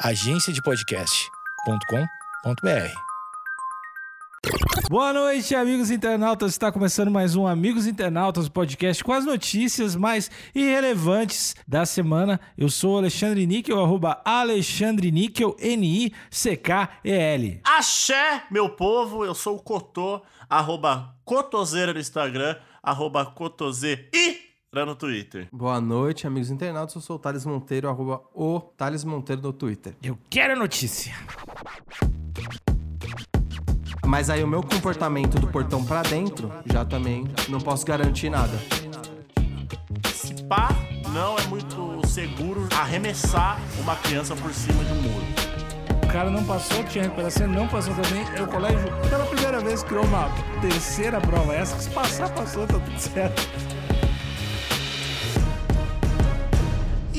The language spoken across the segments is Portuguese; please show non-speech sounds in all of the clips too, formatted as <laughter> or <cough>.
agenciadepodcast.com.br. Boa noite, amigos internautas. Está começando mais um Amigos Internautas, podcast com as notícias mais irrelevantes da semana. Eu sou Alexandre Níquel, arroba Alexandre Níquel, N-I-C-K-E-L. Axé, meu povo, eu sou o Cotô, arroba Cotoseira no Instagram, arroba No Twitter. Boa noite, amigos internautas. Eu sou o Thales Monteiro, arroba o Thales Monteiro no Twitter. Eu quero a notícia. Mas aí o meu comportamento do portão pra dentro, já também não posso garantir nada. Se pá, não é muito seguro arremessar uma criança por cima de um muro. O cara não passou, tinha recuperação, não passou também. O colégio, pela primeira vez, criou uma terceira prova. Essa que se passar, passou, tá tudo certo.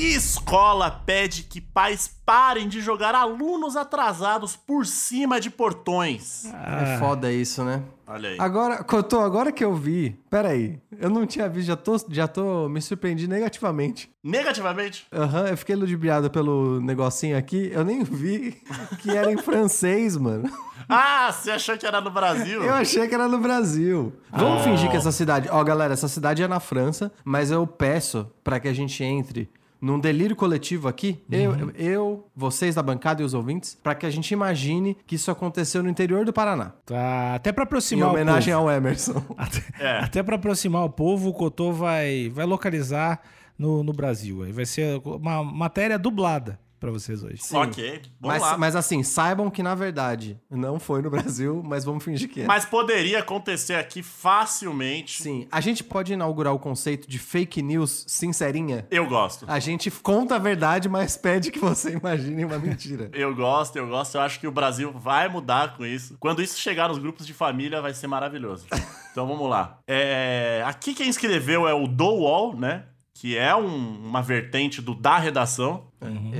Escola pede que pais parem de jogar alunos atrasados por cima de portões. É foda isso, né? Olha aí. Agora, Cotô, agora que eu vi. Peraí, eu não tinha visto, já tô, já tô me surpreendi negativamente. Negativamente? Aham, eu fiquei ludibriado pelo negocinho aqui, eu nem vi que era em <laughs> francês, mano. Ah, você achou que era no Brasil? Eu achei que era no Brasil. Vamos Oh. fingir que essa cidade. Ó, galera, essa cidade é na França, mas eu peço pra que a gente entre num delírio coletivo aqui, eu, eu, vocês da bancada e os ouvintes, pra que a gente imagine que isso aconteceu no interior do Paraná. Tá, até pra Em aproximar homenagem o povo. ao Emerson. <laughs> Até, É. até pra aproximar o povo, o Cotô vai, vai localizar no, no Brasil. Aí vai ser uma matéria dublada pra vocês hoje. Ok, vamos Mas, lá. Mas... mas assim, saibam que na verdade não foi no Brasil, <laughs> mas vamos fingir que é. poderia acontecer aqui facilmente. Sim, a gente pode inaugurar o conceito de fake news sincerinha. Eu gosto. A gente conta a verdade, mas pede que você imagine uma mentira. <laughs> Eu gosto, eu gosto. Eu acho que o Brasil vai mudar com isso. Quando isso chegar nos grupos de família, vai ser maravilhoso. <laughs> Então vamos lá. É, Aqui quem escreveu é o Do Wall, né? Que é um- uma vertente do da redação,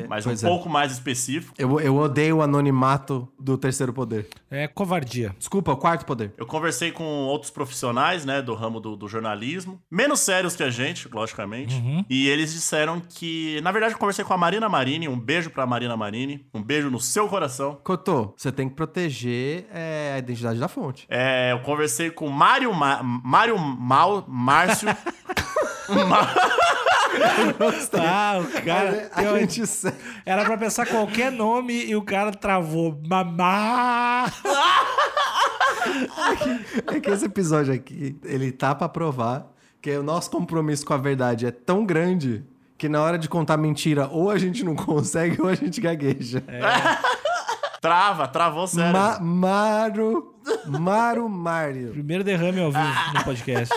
mas um pois é. pouco mais específico. Eu, eu odeio o anonimato do terceiro poder. É covardia. Desculpa, o quarto poder. Eu conversei com outros profissionais, né, do ramo do, do jornalismo, menos sérios que a gente, logicamente, e eles disseram que, na verdade, eu conversei com a Marina Marini, um beijo pra Marina Marini, um beijo no seu coração. Cotô, você tem que proteger é, a identidade da fonte. É, eu conversei com Mário, Ma Mário Mal, Márcio. <laughs> Ah, o cara. a eu- gente Era pra pensar qualquer nome e o cara travou. Mamá! É que esse episódio aqui, ele tá pra provar que o nosso compromisso com a verdade é tão grande que na hora de contar mentira, ou a gente não consegue ou a gente gagueja. Trava, travou sério. Ma Maru. Maru Mário. Primeiro derrame ao vivo no podcast.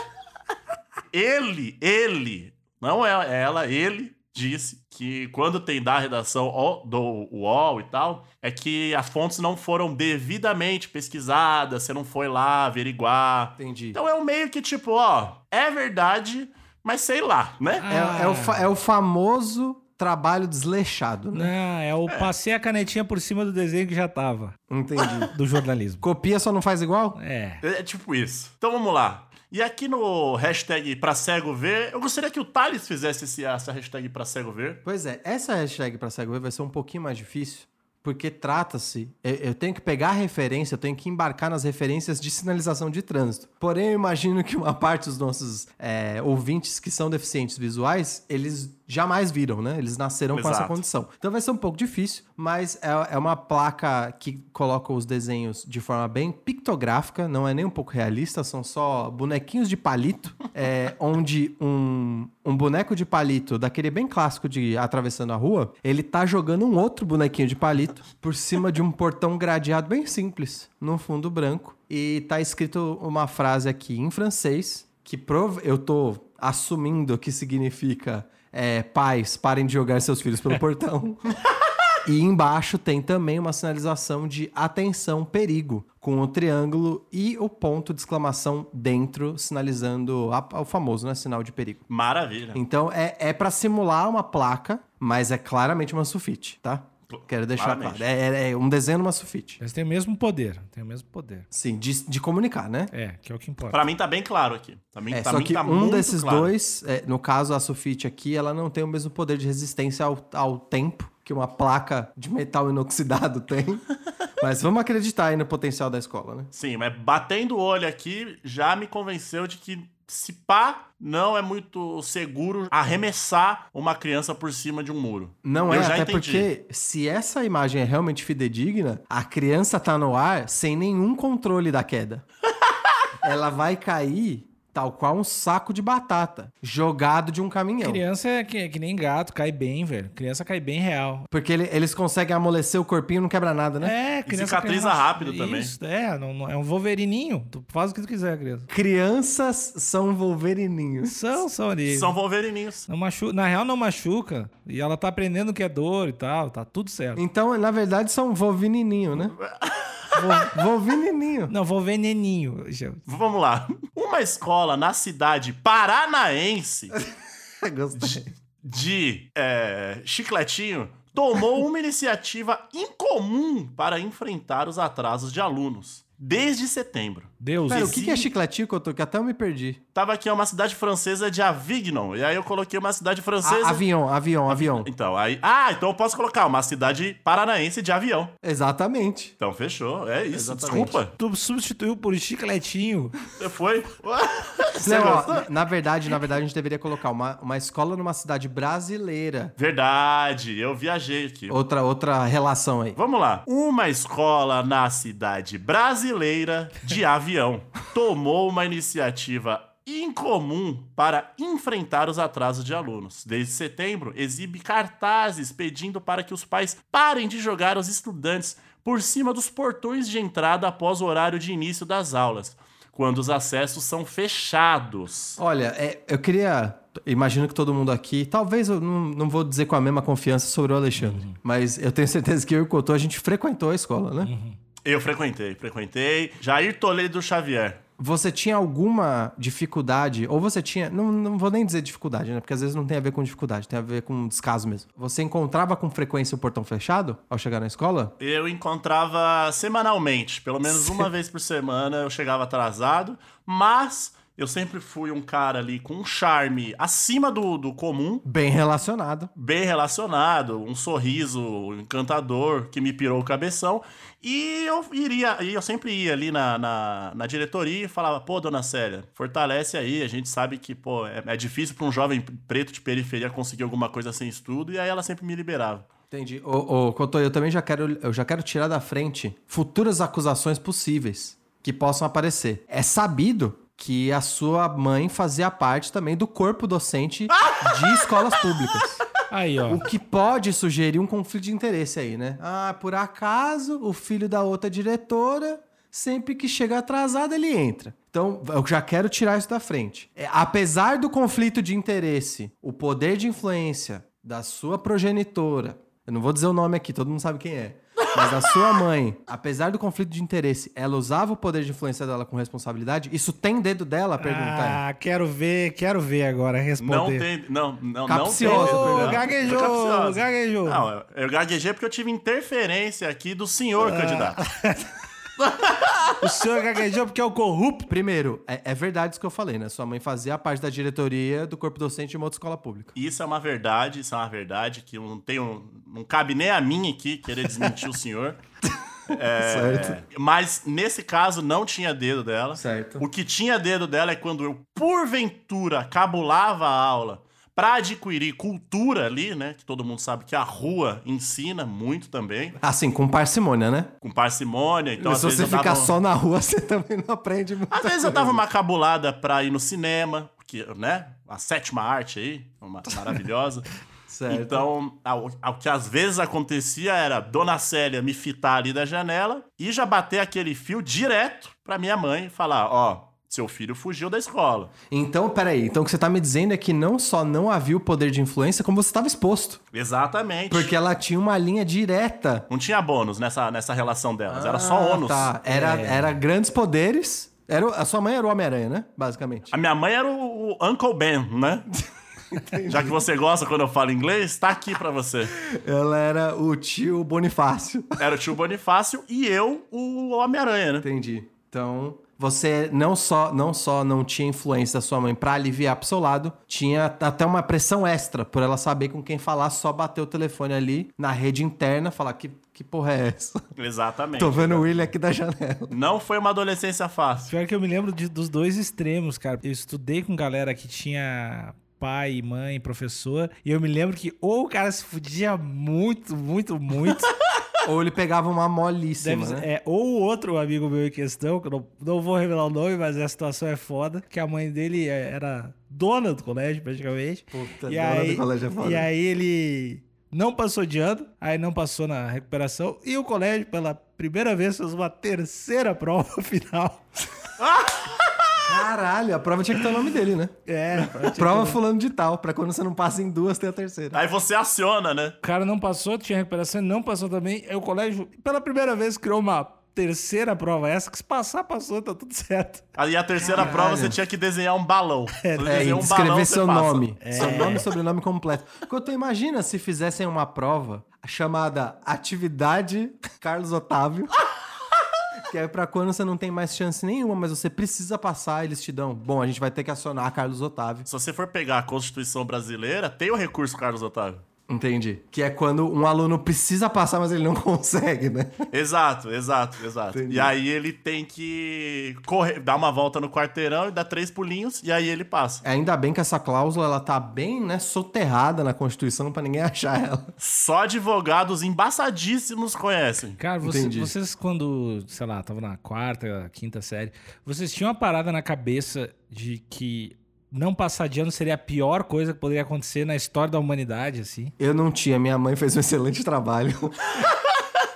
Ele, ele, não é ela, ele disse que quando tem da redação ó, do UOL e tal, é que as fontes não foram devidamente pesquisadas, você não foi lá averiguar. Entendi. Então é um meio que tipo, ó, é verdade, mas sei lá, né? É, é o fa- é o famoso trabalho desleixado, né? Não, é o passei a canetinha por cima do desenho que já tava. Entendi. Do jornalismo. Copia só não faz igual? É. É tipo isso. Então vamos lá. E aqui no hashtag pra cego ver, eu gostaria que o Thales fizesse esse, essa hashtag pra cego ver. Pois é, essa hashtag pra cego ver vai ser um pouquinho mais difícil, porque trata-se. Eu, eu tenho que pegar a referência, eu tenho que embarcar nas referências de sinalização de trânsito. Porém, eu imagino que uma <laughs> parte dos nossos é, ouvintes que são deficientes visuais, eles jamais viram, né? Eles nasceram com essa Exato. condição. Então vai ser um pouco difícil, mas é, é uma placa que coloca os desenhos de forma bem pictográfica, não é nem um pouco realista, são só bonequinhos de palito, é, <laughs> onde um, um boneco de palito, daquele bem clássico de atravessando a rua, ele tá jogando um outro bonequinho de palito por cima de um portão gradeado bem simples, num fundo branco. E tá escrito uma frase aqui em francês, que prov... eu tô assumindo que significa é, pais, parem de jogar seus filhos pelo portão. <laughs> E embaixo tem também uma sinalização de atenção, perigo, com o triângulo e o ponto de exclamação dentro, sinalizando a- o famoso, né? Sinal de perigo. Maravilha. Então é, é para simular uma placa, mas é claramente uma sulfite, tá? Quero deixar Claramente. claro. É, é- é um desenho numa sulfite. Mas tem o mesmo poder. Tem o mesmo poder. Sim, de, de comunicar, né? É, que é o que importa. Pra mim tá bem claro aqui. Também, É, pra só mim que tá um muito desses claro. dois, é, no caso a sulfite aqui, ela não tem o mesmo poder de resistência ao, ao tempo que uma placa de metal inoxidado <laughs> tem. Mas vamos acreditar aí no potencial da escola, né? Sim, mas batendo o olho aqui já me convenceu de que se pá, não é muito seguro arremessar uma criança por cima de um muro. Não Eu é, já até entendi. porque se essa imagem é realmente fidedigna, a criança tá no ar sem nenhum controle da queda. <laughs> Ela vai cair tal qual um saco de batata jogado de um caminhão. Criança é que, que nem gato, cai bem, velho. Criança cai bem real. Porque ele- eles conseguem amolecer o corpinho e não quebra nada, né? É, criança cicatriza cai rápido também. Isso, é, não, não- é um wolverininho. Tu faz o que tu quiser, criança. Crianças são wolverininhos. São, são ali. São wolverininhos. Não machu... Na real, não machuca. E ela tá aprendendo o que é dor e tal. Tá tudo certo. Então, na verdade, são wolvinininho, né? <laughs> Vo- Wolvinininho. Não, vou veneninho. gente. Vamos lá. Uma escola na cidade paranaense <laughs> Gostei. de é, chicletinho tomou uma iniciativa incomum para enfrentar os atrasos de alunos. Desde setembro. Deus. Pera, o que, que é chicletinho que eu tô que até eu me perdi? Tava aqui é uma cidade francesa de Avignon. E aí eu coloquei uma cidade francesa. A, avião, avião, avião. Então, aí. Ah, então eu posso colocar uma cidade paranaense de avião. Exatamente. Então, fechou. É isso. Exatamente. Desculpa. Tu substituiu por chicletinho. Foi. <laughs> Você Não, ó, na verdade, na verdade, a gente deveria colocar uma, uma escola numa cidade brasileira. Verdade, eu viajei aqui. Outra, outra relação aí. Vamos lá. Uma escola na cidade brasileira de avião <laughs> tomou uma iniciativa incomum para enfrentar os atrasos de alunos. Desde setembro, exibe cartazes pedindo para que os pais parem de jogar os estudantes por cima dos portões de entrada após o horário de início das aulas, quando os acessos são fechados. Olha, é, eu queria. Imagino que todo mundo aqui. Talvez eu não, não vou dizer com a mesma confiança sobre o Alexandre. Mas eu tenho certeza que eu e o Cotô, a gente frequentou a escola, né? Eu frequentei, frequentei. Jair Toledo Xavier. Você tinha alguma dificuldade, ou você tinha. Não, não vou nem dizer dificuldade, né? Porque às vezes não tem a ver com dificuldade, tem a ver com descaso mesmo. Você encontrava com frequência o portão fechado ao chegar na escola? Eu encontrava semanalmente, pelo menos uma vez por semana eu chegava atrasado, mas eu sempre fui um cara ali com um charme acima do, do comum, Bem relacionado. bem relacionado, um sorriso encantador que me pirou o cabeção. E eu iria, e eu sempre ia ali na, na, na diretoria e falava, pô, dona Célia, fortalece aí, a gente sabe que, pô, é, é difícil para um jovem preto de periferia conseguir alguma coisa sem estudo, e aí ela sempre me liberava. Entendi. Ô, ô eu também já quero, eu já quero tirar da frente futuras acusações possíveis que possam aparecer. É sabido que a sua mãe fazia parte também do corpo docente de <laughs> escolas públicas. Aí, ó. O que pode sugerir um conflito de interesse aí, né? Ah, por acaso o filho da outra diretora, sempre que chega atrasado, ele entra. Então, eu já quero tirar isso da frente. É, apesar do conflito de interesse, o poder de influência da sua progenitora, eu não vou dizer o nome aqui, todo mundo sabe quem é. Mas a sua mãe, apesar do conflito de interesse, ela usava o poder de influência dela com responsabilidade? Isso tem dedo dela? A pergunta é. Ah, quero ver, quero ver agora responder. Não tem. Não, não, Capciosa, não tem. Não, gaguejou, gaguejou. Não, eu, eu gaguejei porque eu tive interferência aqui do senhor Ah. candidato. <laughs> O senhor gaguejou porque é o corrupto. Primeiro, é, é verdade isso que eu falei, né? Sua mãe fazia parte da diretoria do corpo docente de uma outra escola pública. Isso é uma verdade, isso é uma verdade que eu não tenho. Não cabe nem a mim aqui querer desmentir o senhor. <laughs> É, Certo. Mas nesse caso não tinha dedo dela. Certo. O que tinha dedo dela é quando eu, porventura, cabulava a aula para adquirir cultura ali, né? Que todo mundo sabe que a rua ensina muito também, Assim, com parcimônia, né? com parcimônia. Então, às Se vezes você ficar dava... só na rua, <laughs> você também não aprende muito. Às vezes eu dava uma cabulada pra ir no cinema, que, né? A sétima arte aí, uma, <laughs> maravilhosa. Certo. Então, ao que às vezes acontecia era Dona Célia me fitar ali da janela e já bater aquele fio direto pra minha mãe e falar: ó, seu filho fugiu da escola. Então, peraí. Então, o que você tá me dizendo é que não só não havia o poder de influência, como você estava exposto. Exatamente. Porque ela tinha uma linha direta. Não tinha bônus nessa, nessa relação delas, era só ônus. Tá. Era, era grandes poderes. Era, a sua mãe era o Homem-Aranha, né? Basicamente. A minha mãe era o, o Uncle Ben, né? <laughs> <laughs> Já que você gosta quando eu falo inglês, tá aqui pra você. Ela era o tio Bonifácio. Era o tio Bonifácio e eu, o Homem-Aranha, né? Entendi. Então, você não só não só não tinha influência da sua mãe pra aliviar pro seu lado, tinha até uma pressão extra por ela saber com quem falar, só bater o telefone ali na rede interna, falar que que porra é essa? Exatamente. Tô vendo o William aqui da janela. Não foi uma adolescência fácil. Pior que eu me lembro de- dos dois extremos, cara. Eu estudei com galera que tinha pai, mãe, professor, e eu me lembro que ou o cara se fudia muito, muito, muito. <laughs> Ou ele pegava uma molíssima, Deve- né? é, ou outro amigo meu em questão, que eu não, não vou revelar o nome, mas a situação é foda, que a mãe dele é- era dona do colégio, praticamente. Puta, e dona aí, do colégio é foda. E aí ele não passou de ano, aí não passou na recuperação, e o colégio, pela primeira vez, fez uma terceira <laughs> prova final. <laughs> Caralho, a prova tinha que ter o nome dele, né? É, Prova fulano de tal, pra quando você não passa em duas, tem a terceira. Aí você aciona, né? O cara não passou, tinha recuperação, não passou também. Aí o colégio, pela primeira vez, criou uma terceira prova essa, que se passar, passou, tá tudo certo. Aí a terceira Caralho. prova você tinha que desenhar um balão. É, desenha e um escrever balão, seu nome. Seu nome e sobrenome completo. Couto, imagina se fizessem uma prova chamada Atividade Carlos Otávio. <laughs> Que é pra quando você não tem mais chance nenhuma, mas você precisa passar, eles te dão. Bom, a gente vai ter que acionar Carlos Otávio. Se você for pegar a Constituição brasileira, tem o recurso Carlos Otávio. Entendi. Que é quando um aluno precisa passar, mas ele não <laughs> consegue, né? Exato, exato, exato. Entendi. E aí ele tem que correr, dar uma volta no quarteirão e dar três pulinhos, e aí ele passa. Ainda bem que essa cláusula ela tá bem, né, soterrada na Constituição pra ninguém <laughs> achar ela. Só advogados embaçadíssimos conhecem. Cara, você- vocês quando, sei lá, estavam na quarta, quinta série, vocês tinham uma parada na cabeça de que não passar de ano seria a pior coisa que poderia acontecer na história da humanidade, assim? Eu não tinha, minha mãe fez um excelente trabalho. <laughs>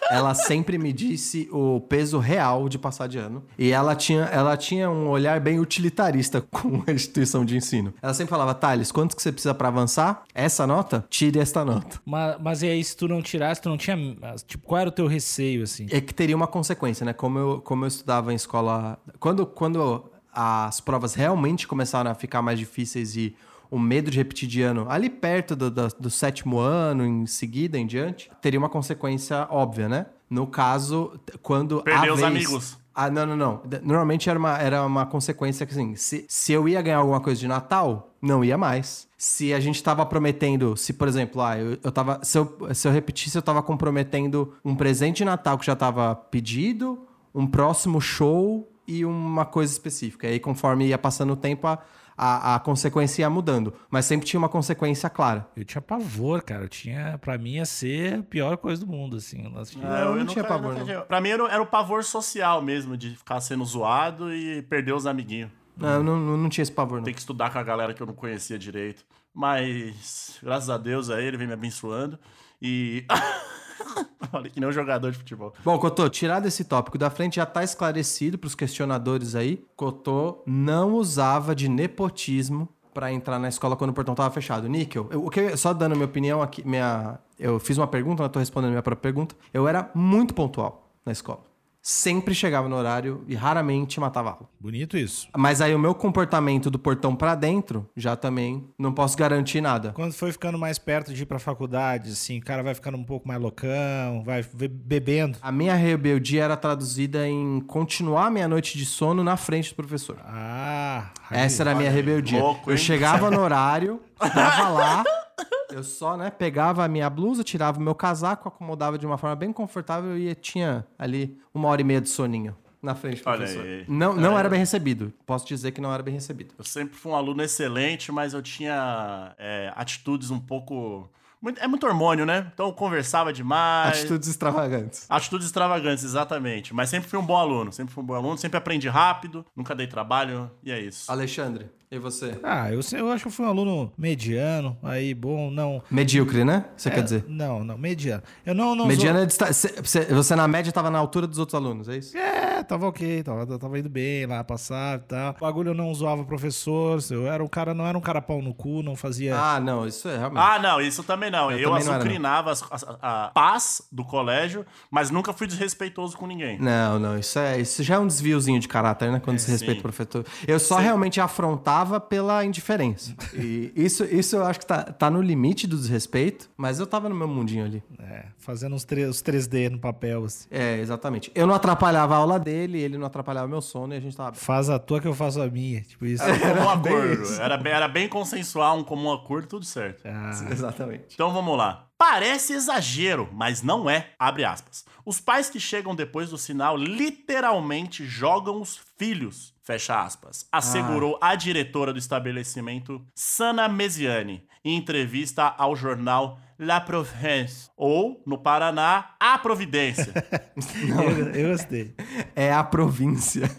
Ela sempre me disse o peso real de passar de ano. E ela tinha, ela tinha um olhar bem utilitarista <laughs> com a instituição de ensino. Ela sempre falava, Thales, quanto que você precisa pra avançar? Essa nota? Tire esta nota. Mas, mas e aí, se tu não tirasse, tu não tinha. Tipo, qual era o teu receio, assim? É que teria uma consequência, né? Como eu, como eu estudava em escola... Quando, quando as provas realmente começaram a ficar mais difíceis e o medo de repetir de ano ali perto do, do, do sétimo ano, em seguida, em diante, teria uma consequência óbvia, né? No caso, quando Perder a os vez- amigos. Ah, não, não, não. Normalmente era uma, era uma consequência que, assim, se, se eu ia ganhar alguma coisa de Natal, não ia mais. Se a gente tava prometendo, se, por exemplo, ah, eu, eu tava. Se eu, se eu repetisse, eu tava comprometendo um presente de Natal que já tava pedido, um próximo show e uma coisa específica. E aí, conforme ia passando o tempo, a, a, a consequência ia mudando. Mas sempre tinha uma consequência clara. Eu tinha pavor, cara. Eu tinha. Pra mim ia ser a pior coisa do mundo, assim. o lance de- eu não tinha pavor, não. tinha- Pra mim era, o- era o pavor social mesmo, de ficar sendo zoado e perder os amiguinhos. Não, eu não, não, não tinha esse pavor, não. Ter que estudar com a galera que eu não conhecia direito. Mas, graças a Deus, aí ele vem me abençoando. E. <laughs> <laughs> Falei que um jogador de futebol. Bom, Cotô, tirado esse tópico da frente, já tá esclarecido pros questionadores aí. Cotô não usava de nepotismo pra entrar na escola quando o portão tava fechado. Níquel, eu, só dando minha opinião aqui, minha, eu fiz uma pergunta, eu tô respondendo minha própria pergunta. Eu era muito pontual na escola. Sempre chegava no horário e raramente matava aula. Bonito isso. Mas aí o meu comportamento do portão pra dentro, já também não posso garantir nada. Quando foi ficando mais perto de ir pra faculdade, assim, o cara vai ficando um pouco mais loucão, vai be- bebendo. A minha rebeldia era traduzida em continuar minha noite de sono na frente do professor. Ah, Essa era a minha aí, rebeldia. louco, eu chegava no horário, tava lá, <laughs> eu só, né, pegava a minha blusa, tirava o meu casaco, acomodava de uma forma bem confortável e tinha ali uma hora e meia de soninho na frente do Olha professor. aí. Não, não Olha era bem recebido. Posso dizer que não era bem recebido. Eu sempre fui um aluno excelente, mas eu tinha é, atitudes um pouco. é muito hormônio, né? Então eu conversava demais. Atitudes extravagantes. Atitudes extravagantes, exatamente. Mas sempre fui um bom aluno. Sempre fui um bom aluno, sempre aprendi rápido, nunca dei trabalho, e é isso. Alexandre, e você? Ah, eu, eu acho que eu fui um aluno mediano, aí bom, não. Medíocre, né? Você É, quer dizer? Não, não, mediano. Eu não, não Mediano é dista- cê- cê- Você na média tava na altura dos outros alunos, é isso? É, tava ok, tava, tava indo bem lá, passava e tal. O bagulho eu não zoava professor, eu era um cara, não era um cara pau no cu, não fazia. Ah, não, isso é realmente. Ah, não, isso também não. Eu Eu, também não era, azucrinava as- a, paz do colégio, mas nunca fui desrespeitoso com ninguém. Não, não, isso, é, isso já é um desviozinho de caráter, né? Quando É, se respeita o professor. Eu só Sim. realmente afrontava brava pela indiferença. <laughs> E isso, isso eu acho que tá, tá no limite do desrespeito, mas eu tava no meu mundinho ali. É, fazendo os, os 3D no papel, assim. É, exatamente. Eu não atrapalhava a aula dele, ele não atrapalhava meu sono e a gente tava. Faz a tua que eu faço a minha. Tipo isso. <laughs> Era um acordo. Era bem, era bem consensual, um comum acordo, tudo certo. Ah, Exatamente. Então vamos lá. Parece exagero, mas não é. Abre aspas. Os pais que chegam depois do sinal literalmente jogam os filhos. Fecha aspas. Assegurou a diretora do estabelecimento, Sana Mesiani, em entrevista ao jornal La Province, ou, no Paraná, A Providência. <laughs> eu, eu gostei. É a província.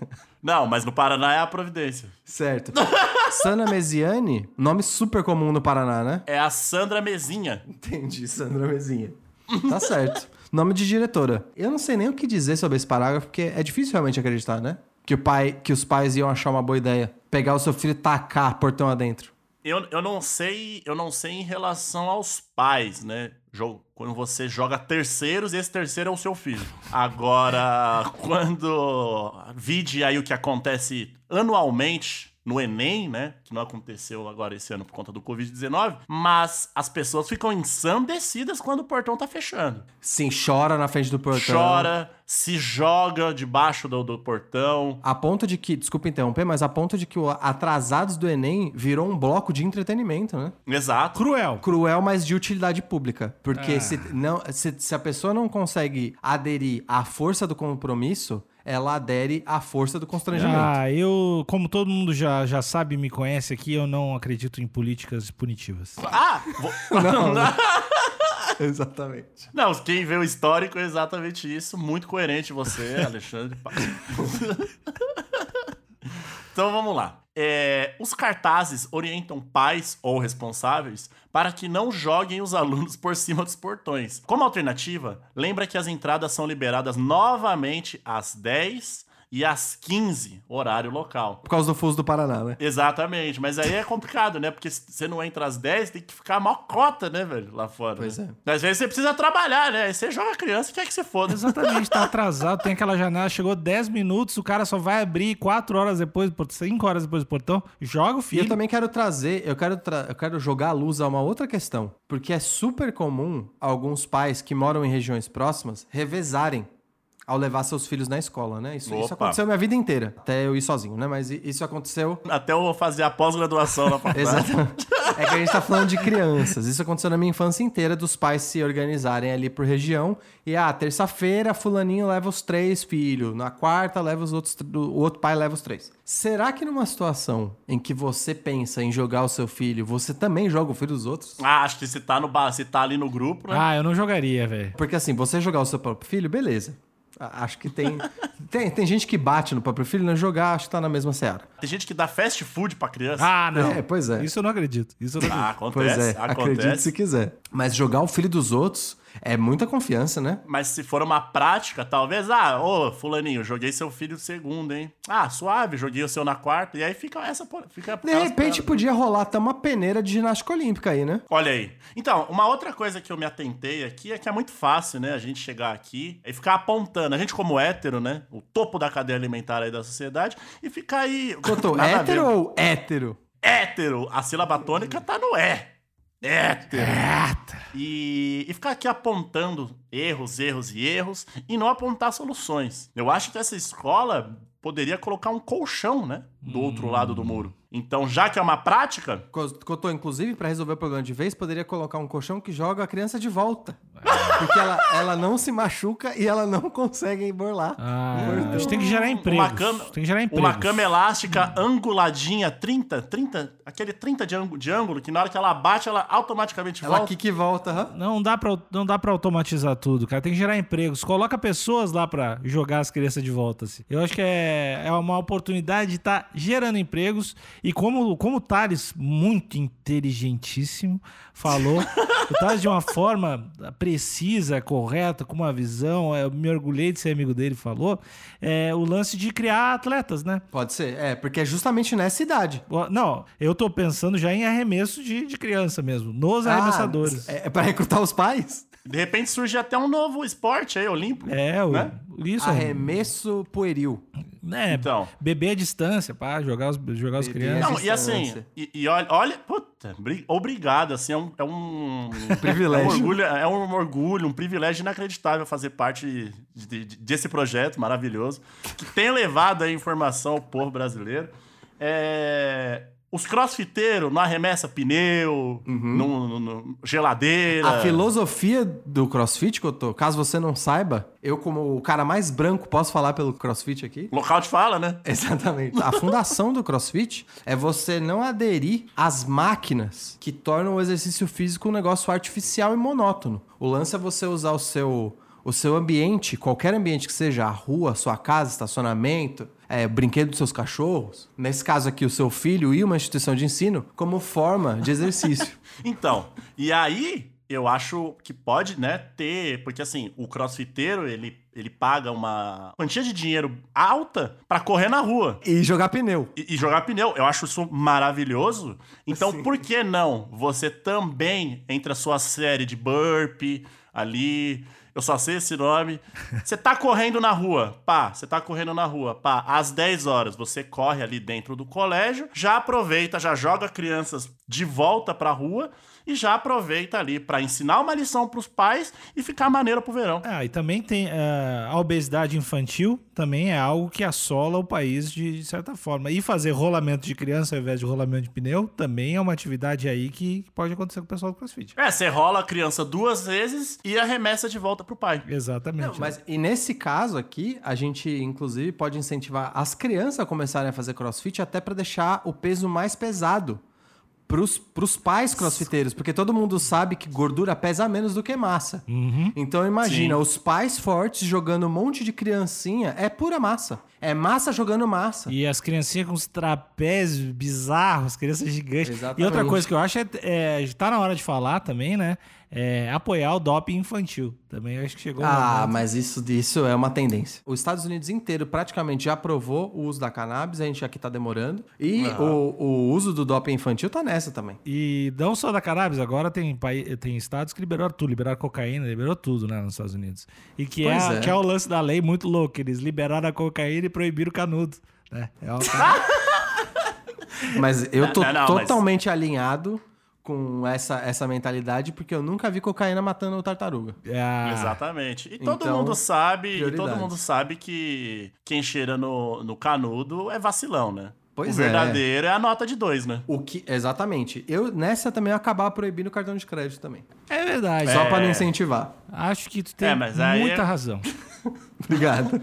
Não, mas no Paraná é A Providência. Certo. <laughs> Sana Mesiani, nome super comum no Paraná, né? É a Sandra Mezinha. Entendi, Sandra Mezinha. Tá certo. Nome de diretora. Eu não sei nem o que dizer sobre esse parágrafo, porque é difícil realmente acreditar, né? Que, o pai, que os pais iam achar uma boa ideia. Pegar o seu filho e tacar portão adentro. Eu, eu não sei, eu não sei em relação aos pais, né? Jogo, quando você joga terceiros, esse terceiro é o seu filho. Agora, <laughs> quando vide aí o que acontece anualmente no Enem, né? Que não aconteceu agora esse ano por conta do Covid-19, mas as pessoas ficam ensandecidas quando o portão tá fechando. Sim, chora na frente do portão. Chora, se joga debaixo do, do portão. A ponto de que, desculpa interromper, mas a ponto de que o Atrasados do Enem virou um bloco de entretenimento, né? Exato. Cruel. Cruel, mas de utilidade pública. Porque se, não, se, se a pessoa não consegue aderir à força do compromisso, ela adere à força do constrangimento. Ah, eu, como todo mundo já, já sabe e me conhece aqui, eu não acredito em políticas punitivas. Ah! Vou... <laughs> Não. <laughs> Exatamente. Não, quem vê o histórico é exatamente isso. Muito coerente você, Alexandre. <laughs> então vamos lá. É, os cartazes orientam pais ou responsáveis para que não joguem os alunos por cima dos portões. Como alternativa, lembra que as entradas são liberadas novamente às 10 e às 15, horário local. Por causa do fuso do Paraná, né? Exatamente, mas aí é complicado, né? Porque se você não entra às 10, tem que ficar mal cota, né, velho? Lá fora. Pois né? é. Às vezes você precisa trabalhar, né? Aí você joga a criança e quer que você foda. Exatamente, tá atrasado, tem aquela janela, chegou 10 minutos, o cara só vai abrir 4 horas depois, 5 horas depois do portão, joga o E filho. eu também quero trazer, eu quero, tra- eu quero jogar a luz a uma outra questão. Porque é super comum alguns pais que moram em regiões próximas revezarem ao levar seus filhos na escola, né? Isso, isso aconteceu a minha vida inteira, até eu ir sozinho, né? Mas isso aconteceu. Até eu fazer a pós-graduação na faculdade. Exatamente. É que a gente tá falando de crianças. Isso aconteceu na minha infância inteira, dos pais se organizarem ali por região. E, ah, terça-feira, fulaninho leva os três filhos. Na quarta, leva os outros. tr- O outro pai leva os três. Será que numa situação em que você pensa em jogar o seu filho, você também joga o filho dos outros? Ah, acho que se tá, no, se tá ali no grupo, né? Ah, eu não jogaria, velho. Porque assim, você jogar o seu próprio filho, beleza. Acho que tem, <laughs> tem. Tem gente que bate no próprio filho, né? Jogar, acho que tá na mesma seara. Tem gente que dá fast food pra criança. Ah, não. É, pois é. Isso eu não acredito. Isso eu não Ah, acredito. Pois acontece, é, acredite acontece. se quiser. Mas jogar o filho dos outros é muita confiança, né? Mas se for uma prática, talvez, ah, ô, fulaninho, joguei seu filho segundo, hein? Ah, suave, joguei o seu na quarta. E aí fica essa. Fica De repente podia rolar até uma peneira de ginástica olímpica aí, né? Olha aí. Então, uma outra coisa que eu me atentei aqui é que é muito fácil, né? A gente chegar aqui e ficar apontando. A gente, como hétero, né? O topo da cadeia alimentar aí da sociedade, e ficar aí. <laughs> Cotô, a hétero ou hétero? Hétero. A sílaba tônica tá no é. Hétero. E, e ficar aqui apontando erros, erros e erros e não apontar soluções. Eu acho que essa escola poderia colocar um colchão, né? Do outro lado do muro. Então, já que é uma prática, Co- Cotô, inclusive, pra resolver o problema de vez, poderia colocar um colchão que joga a criança de volta. <laughs> Porque ela, ela não se machuca e ela não consegue burlar. Ah, a gente tem que gerar empregos. uma cama, Tem que gerar empregos. uma cama elástica anguladinha, 30, 30, aquele 30 de ângulo, de ângulo que na hora que ela bate, ela automaticamente Ela volta. aqui que volta, aham. Não dá, pra, não dá pra automatizar tudo, cara. Tem que gerar empregos. Coloca pessoas lá pra jogar as crianças de volta. Assim. Eu acho que é, é uma oportunidade de estar gerando empregos. E como, como o Thales, muito inteligentíssimo, falou, o Thales de uma <laughs> forma precisa, correta, com uma visão, eu me orgulhei de ser amigo dele, falou, é o lance de criar atletas, né? Pode ser. É, porque é justamente nessa idade. Não, eu tô pensando já em arremesso de, de criança mesmo, nos arremessadores. Ah, é, é pra recrutar os pais? De repente surge até um novo esporte aí, olímpico. É, o, Né? isso. Arremesso pueril. Né, Então. beber à distância, pá, jogar os, jogar os crianças. Não, e assim, e, e olha, olha, puta, bri- obrigado, assim, é um, é um <laughs> Privilégio. É um, orgulho, é um orgulho, um privilégio inacreditável fazer parte de- de- desse projeto maravilhoso, que tem levado a informação ao povo brasileiro. É, os crossfiteiros não arremessa pneu, não- não- não- geladeira. A filosofia do CrossFit, Cotô, caso você não saiba, eu como o cara mais branco posso falar pelo CrossFit aqui? Local de fala, né? <laughs> Exatamente. A fundação do CrossFit é você não aderir às máquinas que tornam o exercício físico um negócio artificial e monótono. O lance é você usar o seu, o seu ambiente, qualquer ambiente que seja, a rua, sua casa, estacionamento, é, brinquedo dos seus cachorros, nesse caso aqui, o seu filho e uma instituição de ensino, como forma de exercício. <laughs> Então, e aí eu acho que pode, né, ter, porque assim, o crossfiteiro, ele, ele paga uma quantia de dinheiro alta pra correr na rua. e jogar pneu. E, e jogar pneu, eu acho isso maravilhoso. Então, por que não você também, entre a sua série de burpee ali, eu só sei esse nome, você tá correndo na rua, pá, você tá correndo na rua, pá, às 10 horas você corre ali dentro do colégio, já aproveita, já joga crianças de volta pra rua e já aproveita ali pra ensinar uma lição pros pais e ficar maneiro pro verão. Ah, e também tem eh, a obesidade infantil, também é algo que assola o país de, de certa forma. E fazer rolamento de criança ao invés de rolamento de pneu também é uma atividade aí que pode acontecer com o pessoal do CrossFit. É, você rola a criança duas vezes e arremessa de volta pro pai. Exatamente. Não, mas e nesse caso aqui, a gente inclusive pode incentivar as crianças a começarem a fazer crossfit até para deixar o peso mais pesado pros, pros pais crossfiteiros, porque todo mundo sabe que gordura pesa menos do que massa. Então imagina, Sim. os pais fortes jogando um monte de criancinha, é pura massa. É massa jogando massa. E as criancinhas com os trapézios bizarros, crianças gigantes. Exatamente. E outra coisa que eu acho é, é tá na hora de falar também, né? É apoiar o doping infantil. Também acho que chegou Ah, momento. mas isso, isso é uma tendência. Os Estados Unidos inteiro praticamente já aprovou o uso da cannabis, a gente aqui tá demorando. E o, o uso do doping infantil tá nessa também. E não só da cannabis, agora tem, pai- tem estados que liberaram tudo, liberaram cocaína, liberou tudo, né, nos Estados Unidos. E que, é, é. que é o lance da lei muito louco, eles liberaram a cocaína e proibiram o canudo, né? É uma <laughs> Mas eu tô Não, não, mas- totalmente alinhado com essa, essa mentalidade, porque eu nunca vi cocaína matando tartaruga. é a- Exatamente. E todo Então, mundo sabe, e todo mundo sabe que quem cheira no, no canudo é vacilão, né? Pois o é. verdadeiro é. a nota de dois, né? O que, exatamente. Eu, nessa também, eu acabar proibindo o cartão de crédito também. É verdade. Só É. pra não incentivar. Acho que tu tem É, mas aí- muita razão. <laughs> Obrigado.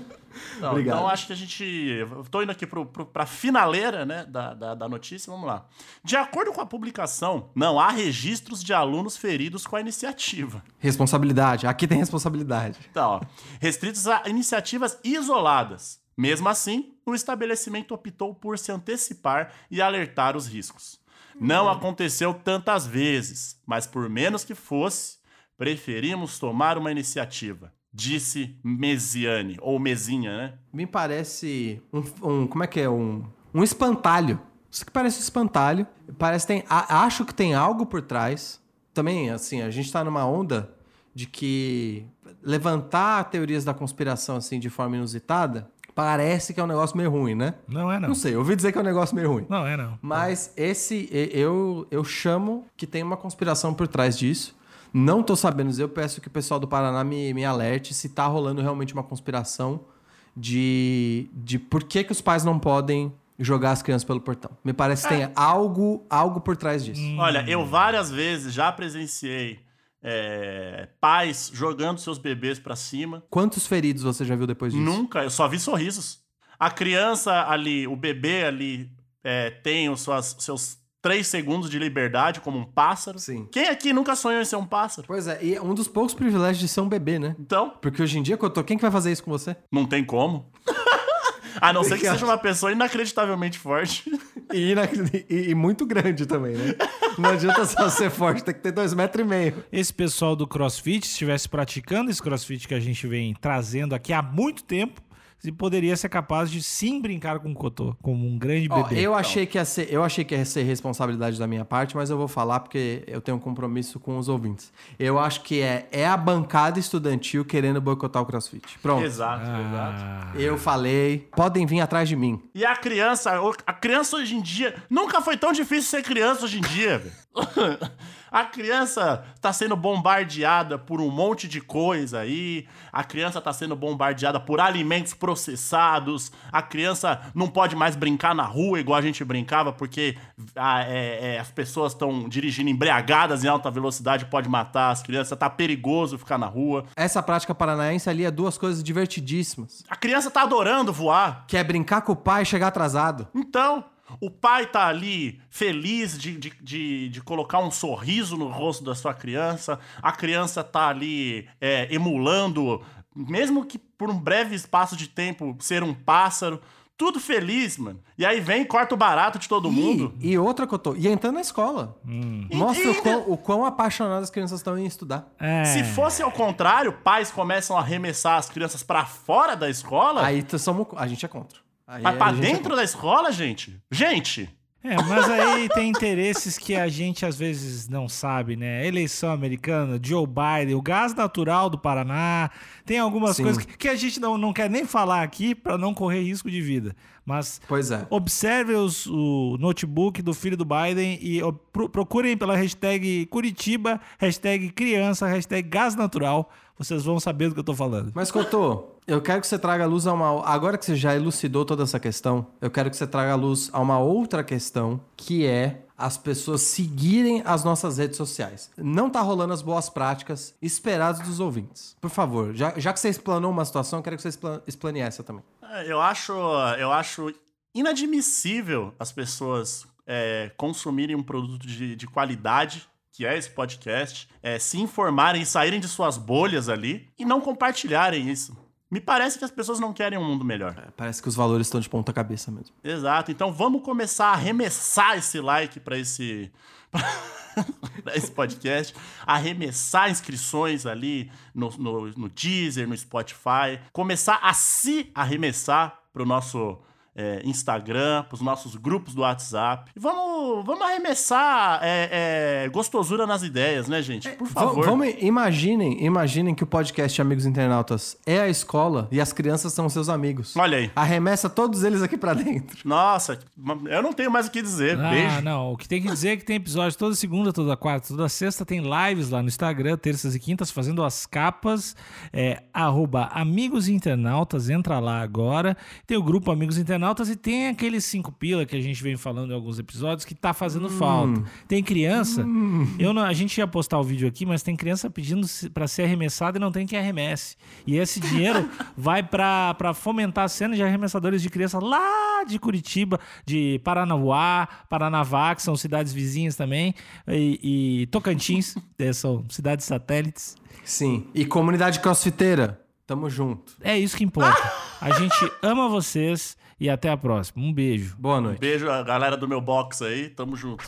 Não, Obrigado. então acho que a gente. Tô indo aqui pro, pra finaleira, né, da, da, da notícia. Vamos lá. De acordo com a publicação, não há registros de alunos feridos com a iniciativa. Responsabilidade. Aqui tem responsabilidade. Então, ó, restritos a iniciativas isoladas. Mesmo assim, o estabelecimento optou por se antecipar e alertar os riscos. Não aconteceu tantas vezes, mas por menos que fosse, preferimos tomar uma iniciativa, disse Mesiane, ou Mesinha, né? Me parece um, um- como é que é? Um, um espantalho. Isso que parece um espantalho. Parece que tem, a- acho que tem algo por trás. Também, assim, a gente tá numa onda de que levantar teorias da conspiração, assim, de forma inusitada, parece que é um negócio meio ruim, né? Não é, não. Não sei, eu ouvi dizer que é um negócio meio ruim. Não é, não. Mas esse, eu, eu chamo que tem uma conspiração por trás disso. Não tô sabendo dizer, eu peço que o pessoal do Paraná me, me alerte se tá rolando realmente uma conspiração de, de por que, que os pais não podem jogar as crianças pelo portão. Me parece que tem algo, algo por trás disso. Olha, eu várias vezes já presenciei é, pais jogando seus bebês pra cima. Quantos feridos você já viu depois disso? Nunca, eu só vi sorrisos. A criança ali, o bebê ali, é, tem os suas, seus três segundos de liberdade como um pássaro. Sim. Quem aqui nunca sonhou em ser um pássaro? Pois é, e é um dos poucos privilégios de ser um bebê, né? Então, Porque hoje em dia, Cotô, quem que vai fazer isso com você? não tem como. <laughs> A não ser que seja uma pessoa inacreditavelmente forte. E, e- e muito grande também, né? Não adianta só ser forte, tem que ter dois metros e meio. Esse pessoal do CrossFit, se estivesse praticando esse CrossFit que a gente vem trazendo aqui há muito tempo, se poderia ser capaz de sim brincar com o Cotô, como um grande Ó, bebê. eu achei que ia ser, eu achei que ia ser responsabilidade da minha parte, mas eu vou falar porque eu tenho um compromisso com os ouvintes. Eu acho que é, é a bancada estudantil querendo boicotar o CrossFit. Pronto. Exato, exato. Ah, Eu falei, podem vir atrás de mim. E a criança, a criança hoje em dia, nunca foi tão difícil ser criança hoje em dia, velho. <laughs> A criança tá sendo bombardeada por um monte de coisa aí. A criança tá sendo bombardeada por alimentos processados. A criança não pode mais brincar na rua igual a gente brincava, porque ah, é, é, as pessoas estão dirigindo embriagadas em alta velocidade, pode matar as crianças. Tá perigoso ficar na rua. Essa prática paranaense ali é duas coisas divertidíssimas. A criança tá adorando voar. Que é brincar com o pai e chegar atrasado. Então, o pai tá ali feliz de, de, de, de colocar um sorriso no rosto da sua criança, a criança tá ali é, emulando, mesmo que por um breve espaço de tempo, ser um pássaro. Tudo feliz, mano. E aí vem e corta o barato de todo mundo. E, e outra que eu tô. E entrando na escola. Mostra o quão, o quão apaixonadas as crianças estão em estudar. é. Se fosse ao contrário, pais começam a arremessar as crianças pra fora da escola. Aí somos, a gente é contra. Aí mas a pra gente é dentro da escola, gente? Gente! É, mas aí tem interesses que a gente às vezes não sabe, né? Eleição americana, Joe Biden, o gás natural do Paraná, tem algumas Sim. coisas que, que a gente não, não quer nem falar aqui para não correr risco de vida. Mas Pois é. observe os- o notebook do filho do Biden e pro- procurem pela hashtag Curitiba, hashtag criança, hashtag gás natural. Vocês vão saber do que eu tô falando. Mas, Cotô, eu quero que você traga a luz a uma. Agora que você já elucidou toda essa questão, eu quero que você traga a luz a uma outra questão, que é as pessoas seguirem as nossas redes sociais. Não tá rolando as boas práticas esperadas dos ouvintes. Por favor, já, já que você explanou uma situação, quero que você expla- explane essa também. É, Eu acho, eu acho inadmissível as pessoas é, consumirem um produto de, de qualidade, que é esse podcast, é, se informarem saírem de suas bolhas ali e não compartilharem isso. Me parece que as pessoas não querem um mundo melhor. É, Parece que os valores estão de ponta cabeça mesmo. Exato. Então vamos começar a arremessar esse like para esse <laughs> pra esse podcast, arremessar inscrições ali no, no, no Deezer, no Spotify, começar a se arremessar pro nosso é, Instagram, pros nossos grupos do WhatsApp. E vamos, vamos arremessar é, é, gostosura nas ideias, né, gente? Por favor. Vamos, imaginem, imaginem que o podcast Amigos Internautas é a escola e as crianças são seus amigos. Olha aí. Arremessa todos eles aqui pra dentro. Nossa, eu não tenho mais o que dizer. Ah, Beijo. não. O que tem que dizer é que tem episódio toda segunda, toda quarta, toda sexta. Tem lives lá no Instagram, terças e quintas, fazendo as capas. É, arroba Amigos Internautas, entra lá agora. Tem o grupo Amigos Internautas e tem aqueles cinco pila que a gente vem falando em alguns episódios que tá fazendo falta. Tem criança. Eu não, a gente ia postar o vídeo aqui, mas tem criança pedindo pra ser arremessada e não tem quem arremesse. E esse dinheiro <laughs> vai pra fomentar a cena de arremessadores de criança lá de Curitiba, de Paranauá, que são cidades vizinhas também, e, e Tocantins, eh, <laughs> são cidades satélites. Sim. E comunidade crossfiteira, tamo junto. É isso que importa. <laughs> A gente ama vocês e até a próxima. Um beijo. Boa noite. Beijo a galera do meu box aí. Tamo junto.